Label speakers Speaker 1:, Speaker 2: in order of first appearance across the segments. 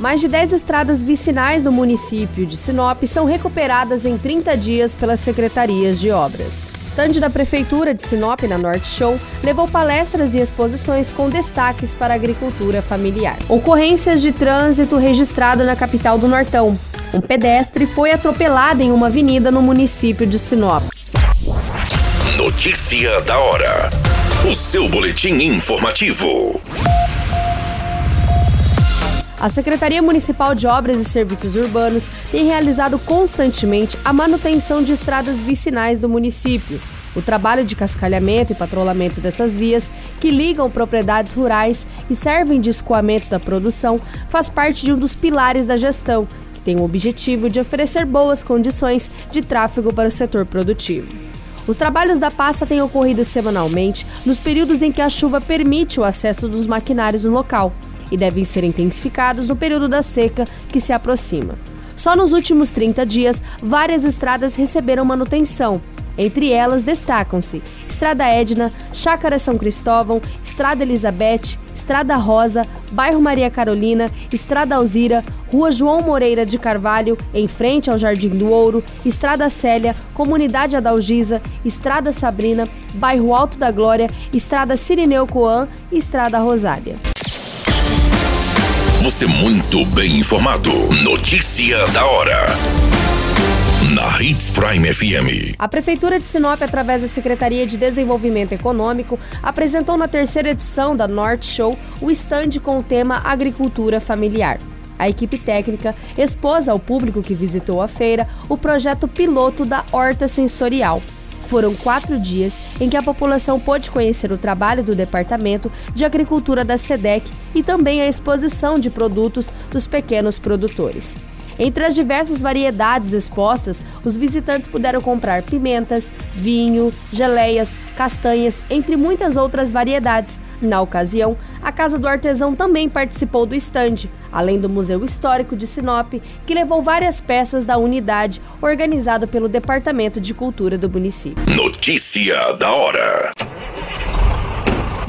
Speaker 1: Mais de 10 estradas vicinais do município de Sinop são recuperadas em 30 dias pelas secretarias de obras. Estande da Prefeitura de Sinop, na Norte Show, levou palestras e exposições com destaques para a agricultura familiar. Ocorrências de trânsito registrado na capital do Nortão. Um pedestre foi atropelado em uma avenida no município de Sinop.
Speaker 2: Notícia da hora. O seu boletim informativo.
Speaker 1: A Secretaria Municipal de Obras e Serviços Urbanos tem realizado constantemente a manutenção de estradas vicinais do município. O trabalho de cascalhamento e patrulhamento dessas vias, que ligam propriedades rurais e servem de escoamento da produção, faz parte de um dos pilares da gestão, que tem o objetivo de oferecer boas condições de tráfego para o setor produtivo. Os trabalhos da pasta têm ocorrido semanalmente nos períodos em que a chuva permite o acesso dos maquinários no local e devem ser intensificados no período da seca que se aproxima. Só nos últimos 30 dias, várias estradas receberam manutenção. Entre elas destacam-se Estrada Edna, Chácara São Cristóvão, Estrada Elizabeth, Estrada Rosa, Bairro Maria Carolina, Estrada Alzira, Rua João Moreira de Carvalho, em frente ao Jardim do Ouro, Estrada Célia, Comunidade Adalgisa, Estrada Sabrina, Bairro Alto da Glória, Estrada Sirineu Coan e Estrada Rosália.
Speaker 2: Você muito bem informado. Notícia da hora. Na Hits Prime FM.
Speaker 1: A Prefeitura de Sinop, através da Secretaria de Desenvolvimento Econômico, apresentou na terceira edição da Norte Show o estande com o tema Agricultura Familiar. A equipe técnica expôs ao público que visitou a feira o projeto piloto da Horta Sensorial, foram quatro dias em que a população pôde conhecer o trabalho do Departamento de Agricultura da SEDEC e também a exposição de produtos dos pequenos produtores. Entre as diversas variedades expostas, os visitantes puderam comprar pimentas, vinho, geleias, castanhas, entre muitas outras variedades. Na ocasião, a Casa do Artesão também participou do estande, além do Museu Histórico de Sinop, que levou várias peças da unidade organizado pelo Departamento de Cultura do município.
Speaker 2: Notícia da hora.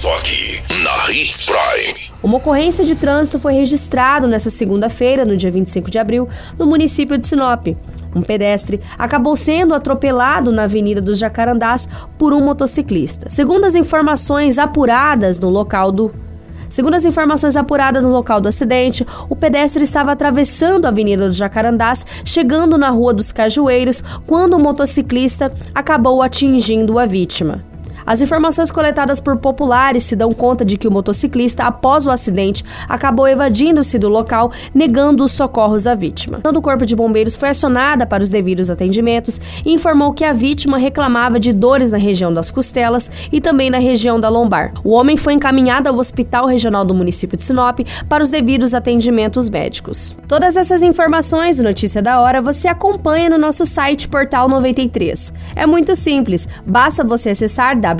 Speaker 2: Só aqui na Hits Prime.
Speaker 1: Uma ocorrência de trânsito foi registrado nesta segunda-feira, no dia 25 de abril, no município de Sinop. Um pedestre acabou sendo atropelado na Avenida dos Jacarandás por um motociclista. Segundo as informações apuradas no local do Segundo as informações apuradas no local do acidente, o pedestre estava atravessando a Avenida dos Jacarandás, chegando na Rua dos Cajueiros, quando o motociclista acabou atingindo a vítima. As informações coletadas por populares se dão conta de que o motociclista, após o acidente, acabou evadindo-se do local, negando os socorros à vítima. O Corpo de Bombeiros foi acionada para os devidos atendimentos e informou que a vítima reclamava de dores na região das costelas e também na região da lombar. O homem foi encaminhado ao Hospital Regional do município de Sinop para os devidos atendimentos médicos. Todas essas informações e notícia da hora você acompanha no nosso site Portal 93. É muito simples, basta você acessar www